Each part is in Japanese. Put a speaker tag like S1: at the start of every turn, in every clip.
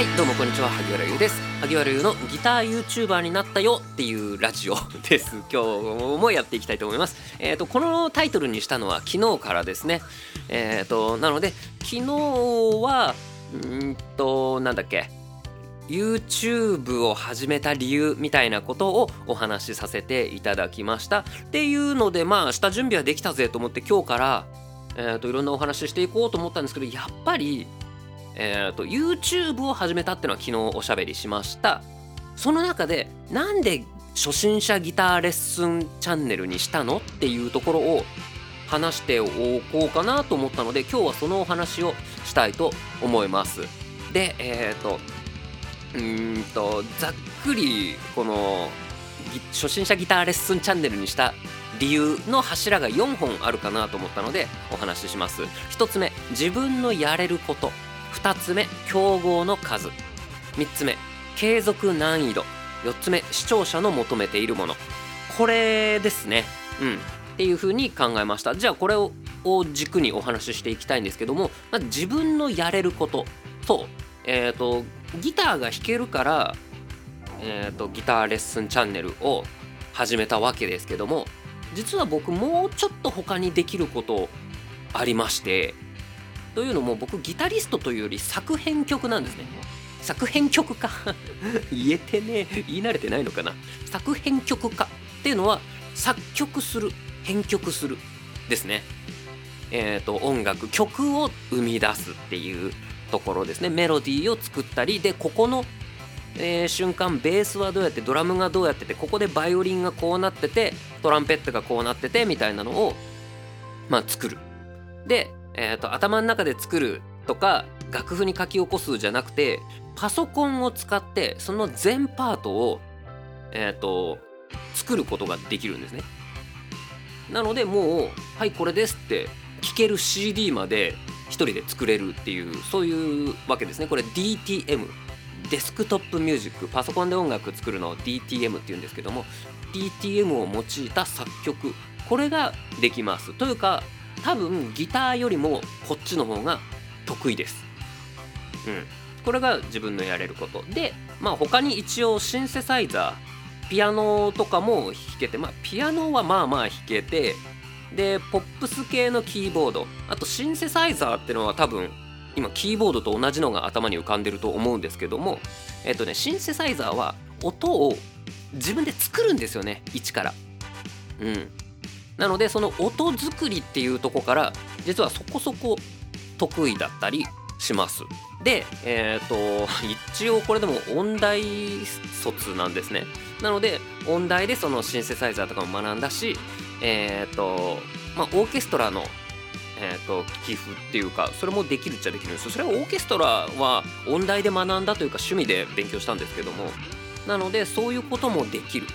S1: はいどうもこんにちは萩原優です。萩原優のギター YouTuber になったよっていうラジオ です。今日もやっていきたいと思います。えっ、ー、とこのタイトルにしたのは昨日からですね。えっ、ー、となので昨日はんとなんだっけ YouTube を始めた理由みたいなことをお話しさせていただきました。っていうのでまあ下準備はできたぜと思って今日から、えーといろんなお話ししていこうと思ったんですけどやっぱりえーと、YouTube を始めたっていうのは昨日おしゃべりしました。その中でなんで初心者ギターレッスンチャンネルにしたのっていうところを話しておこうかなと思ったので今日はそのお話をしたいと思います。でえっ、ー、とうんとざっくりこの初心者ギターレッスンチャンネルにした理由の柱が4本あるかなと思ったのでお話しします。1つ目自分のやれること。2つ目競合の数。3つ目継続難易度。4つ目視聴者の求めているもの。これですね。うん。っていうふうに考えました。じゃあこれを軸にお話ししていきたいんですけども、まあ、自分のやれることと,、えーと、ギターが弾けるから、えーとギターレッスンチャンネルを始めたわけですけども実は僕もうちょっと他にできることありましてというのも僕ギタリストというより作編曲なんですね。作編曲家。言えてね言い慣れてないのかな。作編曲家っていうのは作曲する編曲するですね。えっ、ー、と音楽曲を生み出すっていうところですね。メロディーを作ったりでここの、えー、瞬間ベースはどうやってドラムがどうやっててここでバイオリンがこうなっててトランペットがこうなっててみたいなのをまあ作る。でえーと、頭の中で作るとか楽譜に書き起こすじゃなくてパソコンを使ってその全パートを、えーと、作ることができるんですね。なのでもう「はいこれです」って聴ける CD まで一人で作れるっていうそういうわけですね。これ DTM デスクトップミュージックパソコンで音楽作るのを DTM っていうんですけども DTM を用いた作曲これができますというか多分ギターよりもこっちの方が得意です。うん、これが自分のやれることでまあ他に一応シンセサイザーピアノとかも弾けてまあピアノはまあまあ弾けてでポップス系のキーボードあとシンセサイザーってのは多分今キーボードと同じのが頭に浮かんでると思うんですけどもえっとねシンセサイザーは音を自分で作るんですよね一から。うんなのでその音作りっていうとこから実はそこそこ得意だったりします。で、え、ー、と一応これでも音大卒なんですね。なので音大でそのシンセサイザーとかも学んだし、え、ー、とまあオーケストラのえーと、寄付っていうかそれもできるっちゃできるんですそれはオーケストラは音大で学んだというか趣味で勉強したんですけどもなのでそういうこともできる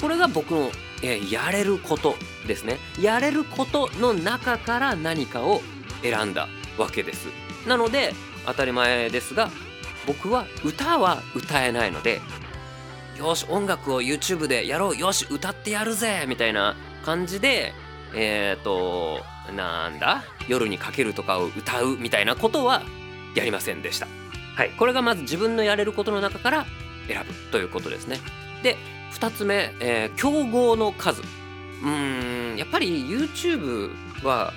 S1: これが僕のえやれることですね。やれることの中から何かを選んだわけです。なので当たり前ですが僕は歌は歌えないのでよし音楽を YouTube でやろうよし歌ってやるぜみたいな感じでえっ、ー、となんだ夜にかけるとかを歌うみたいなことはやりませんでした。はい。これがまず自分のやれることの中から選ぶということですね。で2つ目、えー、競合の数うんやっぱり YouTube は、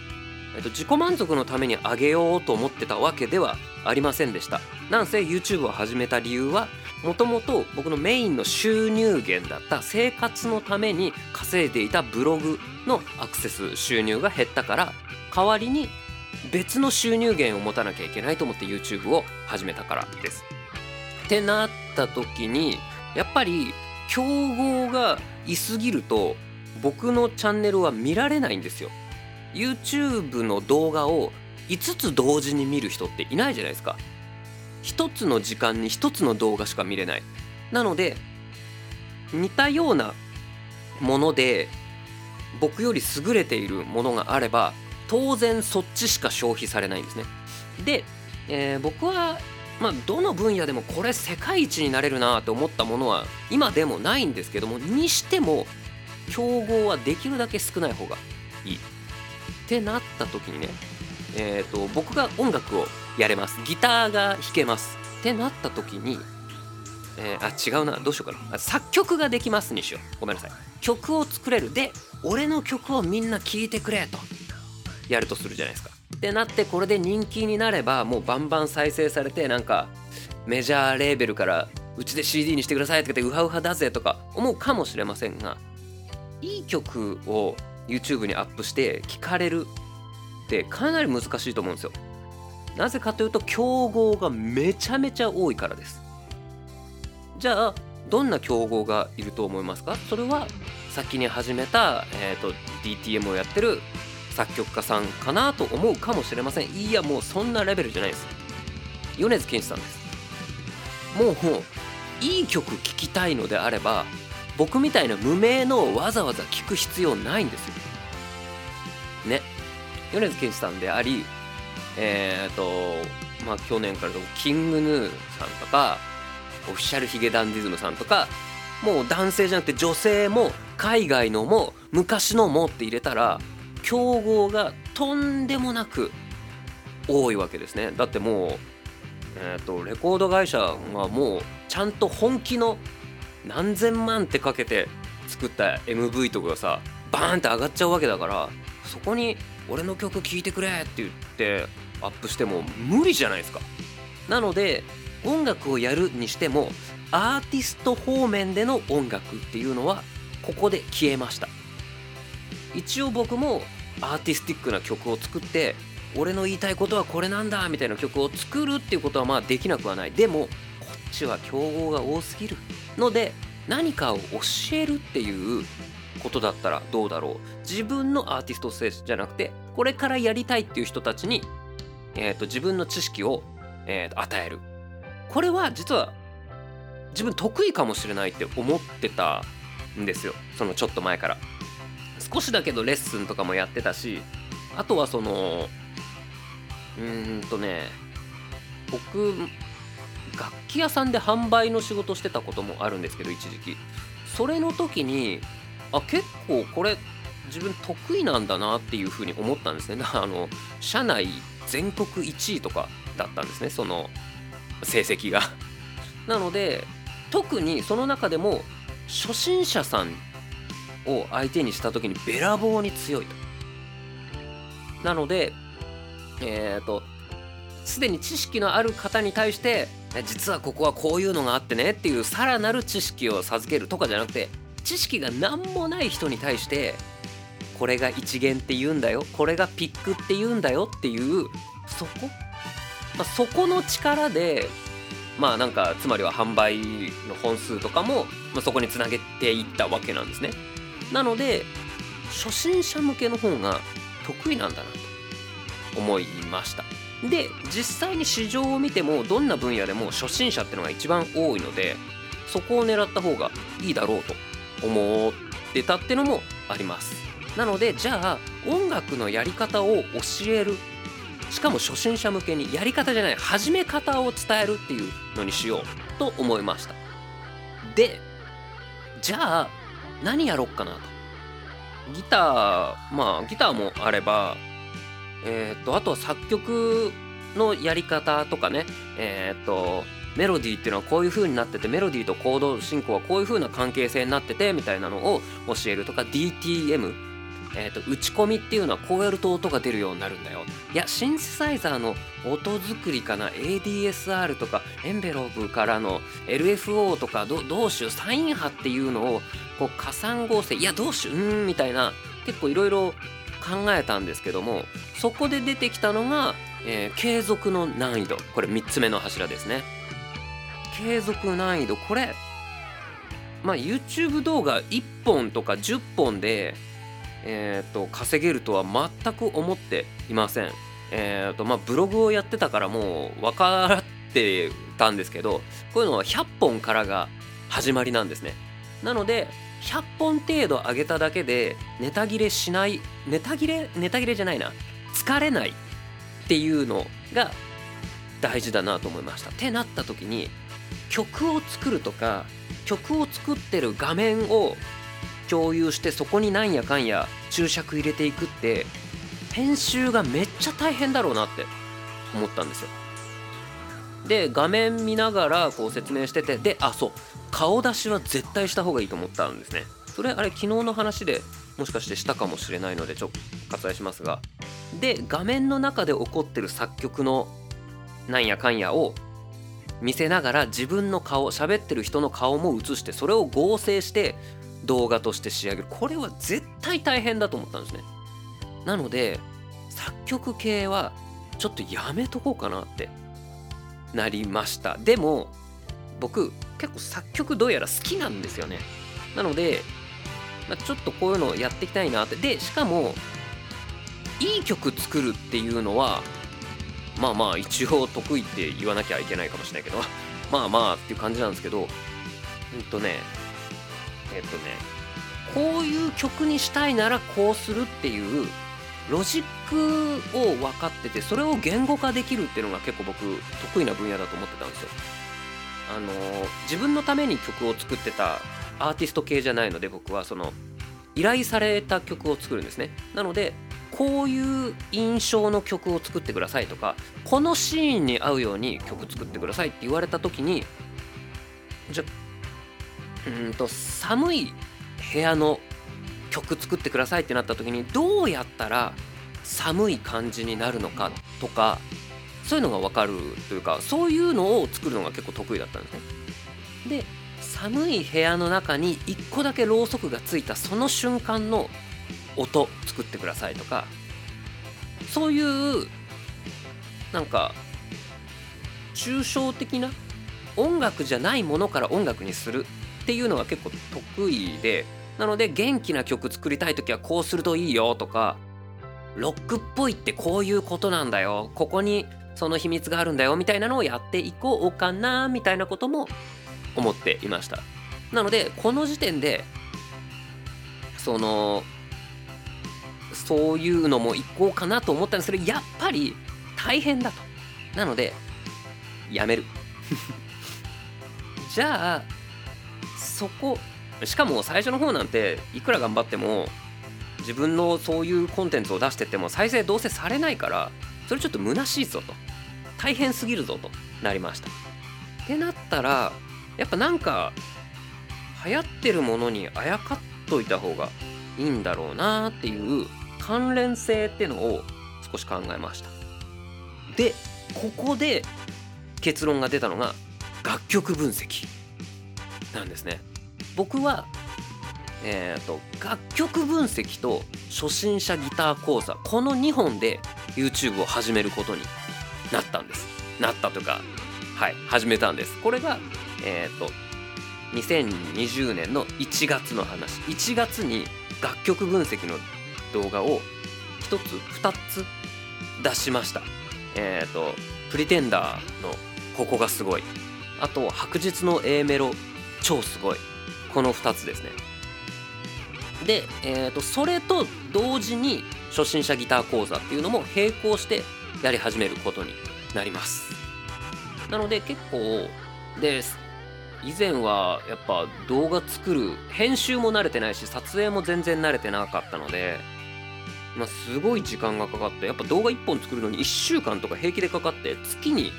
S1: えっと、自己満足のために上げようと思ってたわけではありませんでしたなんせ YouTube を始めた理由はもともと僕のメインの収入源だった生活のために稼いでいたブログのアクセス収入が減ったから代わりに別の収入源を持たなきゃいけないと思って YouTube を始めたからです。ってなった時にやっぱり競合がいすぎると僕のチャンネルは見られないんですよ。YouTube の動画を5つ同時に見る人っていないじゃないですか。1つの時間に1つの動画しか見れない。なので似たようなもので僕より優れているものがあれば当然そっちしか消費されないんですね。で、えー、僕はまあ、どの分野でもこれ世界一になれるなと思ったものは今でもないんですけどもにしても競合はできるだけ少ない方がいい。ってなった時にね、えーと、僕が音楽をやれます。ギターが弾けます。ってなった時に、えー、あ違うな。どうしようかな。作曲ができますにしよう。ごめんなさい。曲を作れる。で俺の曲をみんな聴いてくれと。やるとするじゃないですか。ってなってこれで人気になればもうバンバン再生されてなんかメジャーレーベルからうちで CD にしてくださいって言ってウハウハだぜとか思うかもしれませんがいい曲を YouTube にアップして聴かれるってかなり難しいと思うんですよ。なぜかというと競合がめちゃめちゃ多いからです。じゃあどんな競合がいると思いますか？それは先に始めた、えーと、DTM をやってる作曲家さんかなと思うかもしれません。いやもうそんなレベルじゃないです。米津玄師さんです。もういい曲聴きたいのであれば僕みたいな無名のわざわざ聴く必要ないんですよ。ね。米津玄師さんでありえっ、ー、とまあ去年からキングヌーさんとかオフィシャルヒゲダンディズムさんとかもう男性じゃなくて女性も海外のも昔のもって入れたら競合がとんでもなく多いわけですねだってもうえーと、レコード会社がもうちゃんと本気の何千万ってかけて作った MV とかがさバーンって上がっちゃうわけだからそこに「俺の曲聴いてくれ」って言ってアップしても無理じゃないですか。なので音楽をやるにしてもアーティスト方面での音楽っていうのはここで消えました一応僕もアーティスティックな曲を作って俺の言いたいことはこれなんだみたいな曲を作るっていうことはまあできなくはない。でもこっちは競合が多すぎるので何かを教えるっていうことだったらどうだろう。自分のアーティスト性じゃなくてこれからやりたいっていう人たちに、えーと、自分の知識を、えーと与える。これは実は自分得意かもしれないって思ってたんですよ。そのちょっと前から。少しだけどレッスンとかもやってたしあとはそのうーんとね僕楽器屋さんで販売の仕事してたこともあるんですけど一時期。それの時にあ結構これ自分得意なんだなっていうふうに思ったんですね。だからあの社内全国1位とかだったんですねその成績が。なので特にその中でも初心者さんを相手にした時にべらぼうに強いと。なのでえっ、ー、とすでに知識のある方に対して実はここはこういうのがあってねっていうさらなる知識を授けるとかじゃなくて知識が何もない人に対してこれが一元って言うんだよこれがピックって言うんだよっていうそこ、まあ、そこの力でまあなんかつまりは販売の本数とかも、まあ、そこにつなげていったわけなんですね。なので初心者向けの方が得意なんだなと思いました。で実際に市場を見てもどんな分野でも初心者ってのが一番多いのでそこを狙った方がいいだろうと思ってたってのもあります。なのでじゃあ音楽のやり方を教える。しかも初心者向けにやり方じゃない始め方を伝えるっていうのにしようと思いました。でじゃあ何やろっかなと。ギターまあギターもあればえー、っとあとは作曲のやり方とかね。えー、っとメロディーっていうのはこういう風になっててメロディーとコード進行はこういう風な関係性になっててみたいなのを教えるとか DTM えーと、打ち込みっていうのはこうやると音が出るようになるんだよ。いやシンセサイザーの音作りかな ADSR とかエンベロープからの LFO とかどどうしようサイン波っていうのをこう加算合成いやどうしよううんみたいな結構いろいろ考えたんですけどもそこで出てきたのが、えー、継続の難易度これ3つ目の柱ですね継続難易度これまあ YouTube 動画1本とか10本でえーと、稼げるとは全く思っていません。えーとまあ、ブログをやってたからもう分かってたんですけどこういうのは100本からが始まりなんですね。なので100本程度上げただけでネタ切れしないネタ切れネタ切れじゃないな。疲れないっていうのが大事だなと思いました。ってなった時に曲を作るとか曲を作ってる画面を共有してそこになんやかんや注釈入れていくって編集がめっちゃ大変だろうなって思ったんですよ。で画面見ながらこう説明しててであそう。顔出しは絶対した方がいいと思ったんですね。それあれ昨日の話でもしかしてしたかもしれないのでちょっと割愛しますが。で画面の中で起こってる作曲のなんやかんやを見せながら自分の顔喋ってる人の顔も映してそれを合成して動画として仕上げる。これは絶対大変だと思ったんですね。なので作曲系はちょっとやめとこうかなってなりました。でも僕結構作曲どうやら好きなんですよねなので、まあ、ちょっとこういうのをやっていきたいなってでしかもいい曲作るっていうのはまあまあ一応得意って言わなきゃいけないかもしれないけど まあまあっていう感じなんですけどうんとねえっとねこういう曲にしたいならこうするっていうロジックを分かっててそれを言語化できるっていうのが結構僕得意な分野だと思ってたんですよ。あの自分のために曲を作ってたアーティスト系じゃないので僕はその依頼された曲を作るんですね。なのでこういう印象の曲を作ってくださいとかこのシーンに合うように曲作ってくださいって言われた時にじゃうんと寒い部屋の曲作ってくださいってなった時にどうやったら寒い感じになるのかとかそういうのが分かるというかそういうのを作るのが結構得意だったんですね。で寒い部屋の中に1個だけろうそくがついたその瞬間の音作ってくださいとかそういうなんか抽象的な音楽じゃないものから音楽にするっていうのが結構得意でなので元気な曲作りたい時はこうするといいよとかロックっぽいってこういうことなんだよここにその秘密があるんだよみたいなのをやっていこうかなみたいなことも思っていました。なのでこの時点でそのそういうのも行こうかなと思ったんですけどやっぱり大変だと。なのでやめる。じゃあそこしかも最初の方なんていくら頑張っても自分のそういうコンテンツを出してっても再生どうせされないからそれちょっと虚しいぞと。大変すぎるぞと。なりました。ってなったらやっぱなんか流行ってるものにあやかっといた方がいいんだろうなっていう関連性ってのを少し考えました。でここで結論が出たのが楽曲分析なんですね。僕はえーと、楽曲分析と初心者ギター講座この2本で YouTube を始めることになったんです。なったとかはい始めたんです。これがえっ、ー、と2020年の1月の話。1月に楽曲分析の動画を1つ2つ出しました。えっ、ー、とプリテンダーのここがすごい。あと白日の A メロ超すごい。この2つですね。で、えーと、それと同時に初心者ギター講座っていうのも並行してやり始めることになります。なので結構で以前はやっぱ動画作る編集も慣れてないし撮影も全然慣れてなかったのでまあ、すごい時間がかかってやっぱ動画1本作るのに1週間とか平気でかかって月に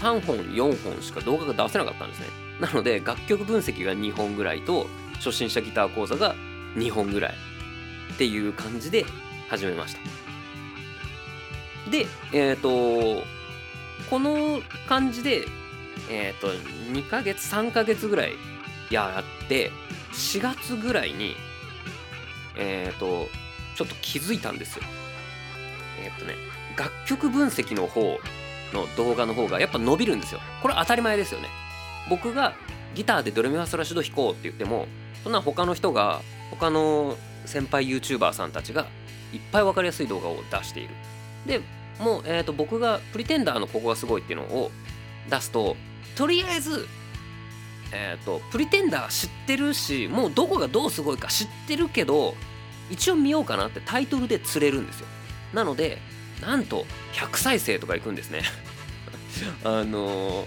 S1: 3本4本しか動画が出せなかったんですね。なので楽曲分析が2本ぐらいと初心者ギター講座が2本ぐらい。っていう感じで始めました。でえっ、ー、とこの感じでえっ、ー、と2ヶ月3ヶ月ぐらいやって4月ぐらいにえっ、ー、とちょっと気づいたんですよ。えっとね楽曲分析の方の動画の方がやっぱ伸びるんですよ。これ当たり前ですよね。僕がギターでドレミファソラシド弾こうって言ってもそんな他の人が他の先輩 YouTuber さんたちがいっぱい分かりやすい動画を出している。でもう、えーと、僕がプリテンダーのここがすごいっていうのを出すととりあえずえっ、ー、とプリテンダー知ってるしもうどこがどうすごいか知ってるけど一応見ようかなってタイトルで釣れるんですよ。なのでなんと100再生とかいくんですね。あの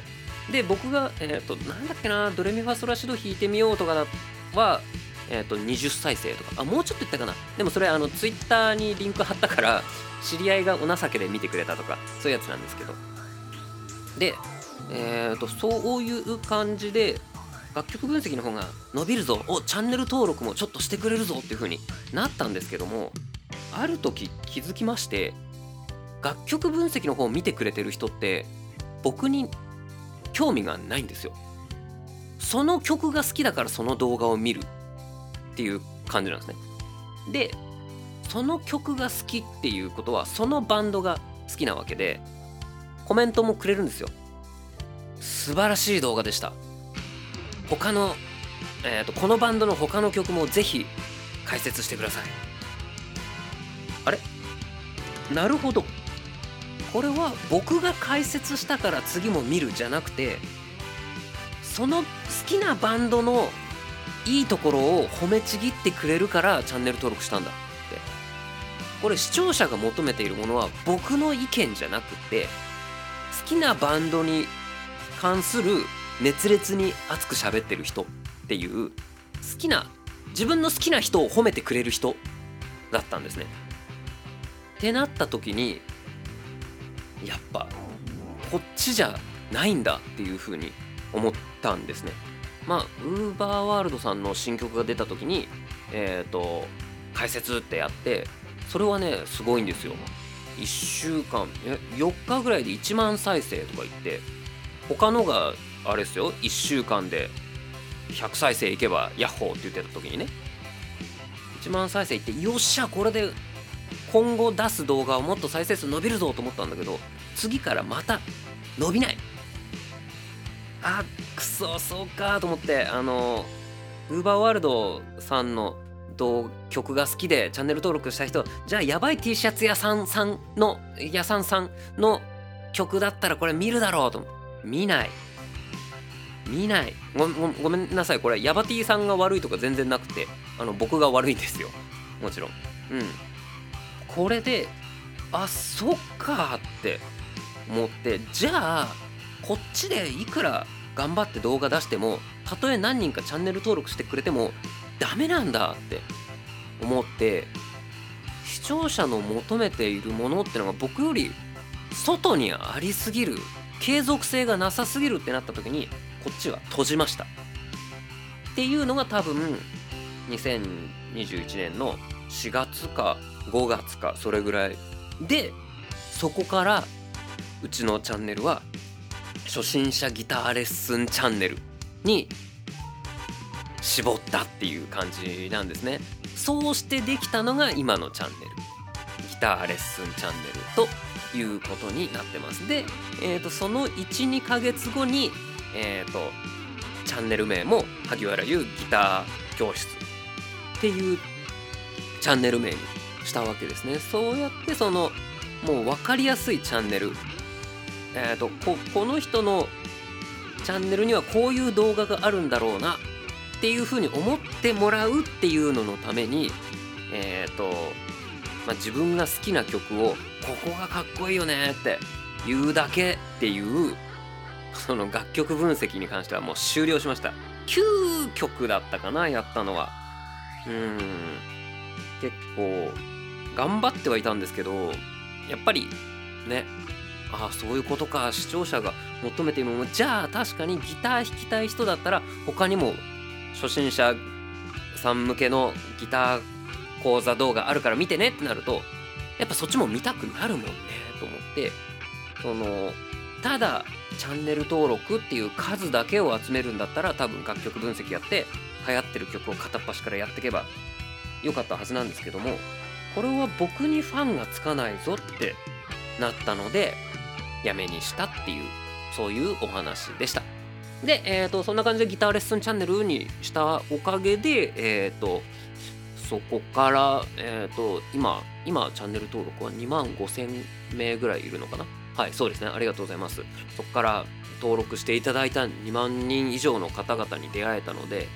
S1: ー、で僕がえっ、ー、となんだっけなドレミファソラシド弾いてみようとかはえー、と20再生とか。あもうちょっといったかな。でもそれあのツイッターにリンク貼ったから知り合いがお情けで見てくれたとかそういうやつなんですけど。でえーと、そういう感じで楽曲分析の方が伸びるぞ。おチャンネル登録もちょっとしてくれるぞっていう風になったんですけどもある時気づきまして楽曲分析の方を見てくれてる人って僕に興味がないんですよ。その曲が好きだからその動画を見る。っていう感じなんですね。でその曲が好きっていうことはそのバンドが好きなわけでコメントもくれるんですよ。素晴らしい動画でした。他の、えーと、このバンドの他の曲もぜひ解説してください。あれ？なるほど。これは僕が解説したから次も見るじゃなくてその好きなバンドのいいところを褒めちぎってくれるからチャンネル登録したんだってこれ視聴者が求めているものは僕の意見じゃなくて好きなバンドに関する熱烈に熱く喋ってる人っていう好きな自分の好きな人を褒めてくれる人だったんですね。ってなった時にやっぱこっちじゃないんだっていう風に思ったんですね。まあウーバーワールドさんの新曲が出た時にえっ、ー、と解説ってやってそれはねすごいんですよ。1週間4日ぐらいで1万再生とか言って他のがあれですよ1週間で100再生いけばヤッホーって言ってた時にね1万再生いってよっしゃこれで今後出す動画はもっと再生数伸びるぞと思ったんだけど次からまた伸びないあくそそうかと思ってあのウーバーワールドさんの曲が好きでチャンネル登録した人じゃあやばい T シャツ屋さんさんの屋さんさんの曲だったらこれ見るだろうと見ない。見ない。ごごめんなさい。これヤバ T さんが悪いとか全然なくてあの僕が悪いんですよ。もちろん。うん。これであそっかって思ってじゃあこっちでいくら頑張って動画出してもたとえ何人かチャンネル登録してくれてもダメなんだって思って視聴者の求めているものってのが僕より外にありすぎる継続性がなさすぎるってなった時にこっちは閉じました。っていうのが多分2021年の4月か5月かそれぐらいでそこからうちのチャンネルは初心者ギターレッスンチャンネルに絞ったっていう感じなんですね。そうしてできたのが今のチャンネル。ギターレッスンチャンネルということになってます。で、えーと、その12ヶ月後にえっ、ー、とチャンネル名も萩原優ギター教室っていうチャンネル名にしたわけですね。そうやってそのもう分かりやすいチャンネルえ、ー、とここの人のチャンネルにはこういう動画があるんだろうなっていうふうに思ってもらうっていうののためにえ、ー、と、まあ、自分が好きな曲をここがかっこいいよねって言うだけっていうその楽曲分析に関してはもう終了しました。9曲だったかなやったのは。うん。結構頑張ってはいたんですけどやっぱりねああそういうことか。視聴者が求めているものじゃあ確かにギター弾きたい人だったら他にも初心者さん向けのギター講座動画あるから見てねってなるとやっぱそっちも見たくなるもんね。と思って。そのただチャンネル登録っていう数だけを集めるんだったら多分楽曲分析やって流行ってる曲を片っ端からやっていけばよかったはずなんですけどもこれは僕にファンがつかないぞってなったのでやめにしたっていうそういうお話でした。で、えーと、そんな感じでギターレッスンチャンネルにしたおかげでえっ、ー、とそこから、えーと、今今チャンネル登録は2万5000名ぐらいいるのかな？はいそうですね。ありがとうございます。そこから登録していただいた2万人以上の方々に出会えたので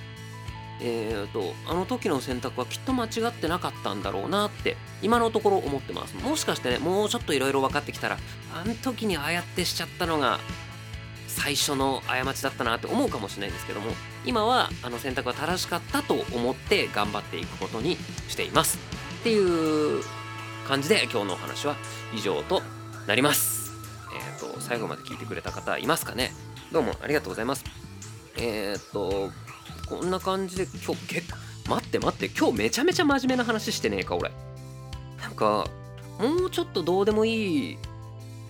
S1: えーと、あの時の選択はきっと間違ってなかったんだろうなって今のところ思ってます。もしかしてねもうちょっといろいろ分かってきたらあの時にああやってしちゃったのが最初の過ちだったなって思うかもしれないんですけども今はあの選択は正しかったと思って頑張っていくことにしています。っていう感じで今日のお話は以上となります。えっ、ー、と最後まで聞いてくれた方いますかね？どうもありがとうございます。えー、とこんな感じで今日結構待って待って今日めちゃめちゃ真面目な話してねえか俺。なんかもうちょっとどうでもいい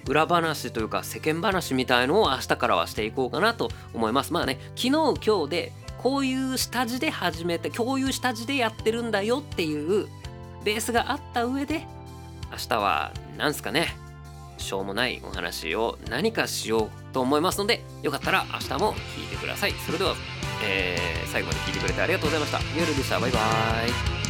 S1: 裏話というか世間話みたいのを明日からはしていこうかなと思います。まあね昨日今日でこういう下地で始めてこういう下地でやってるんだよっていうベースがあった上で明日は何すかねしょうもないお話を何かしようと思いますのでよかったら明日も聞いてください。それでは、えー、最後まで聴いてくれてありがとうございました。夜でした。バイバーイ。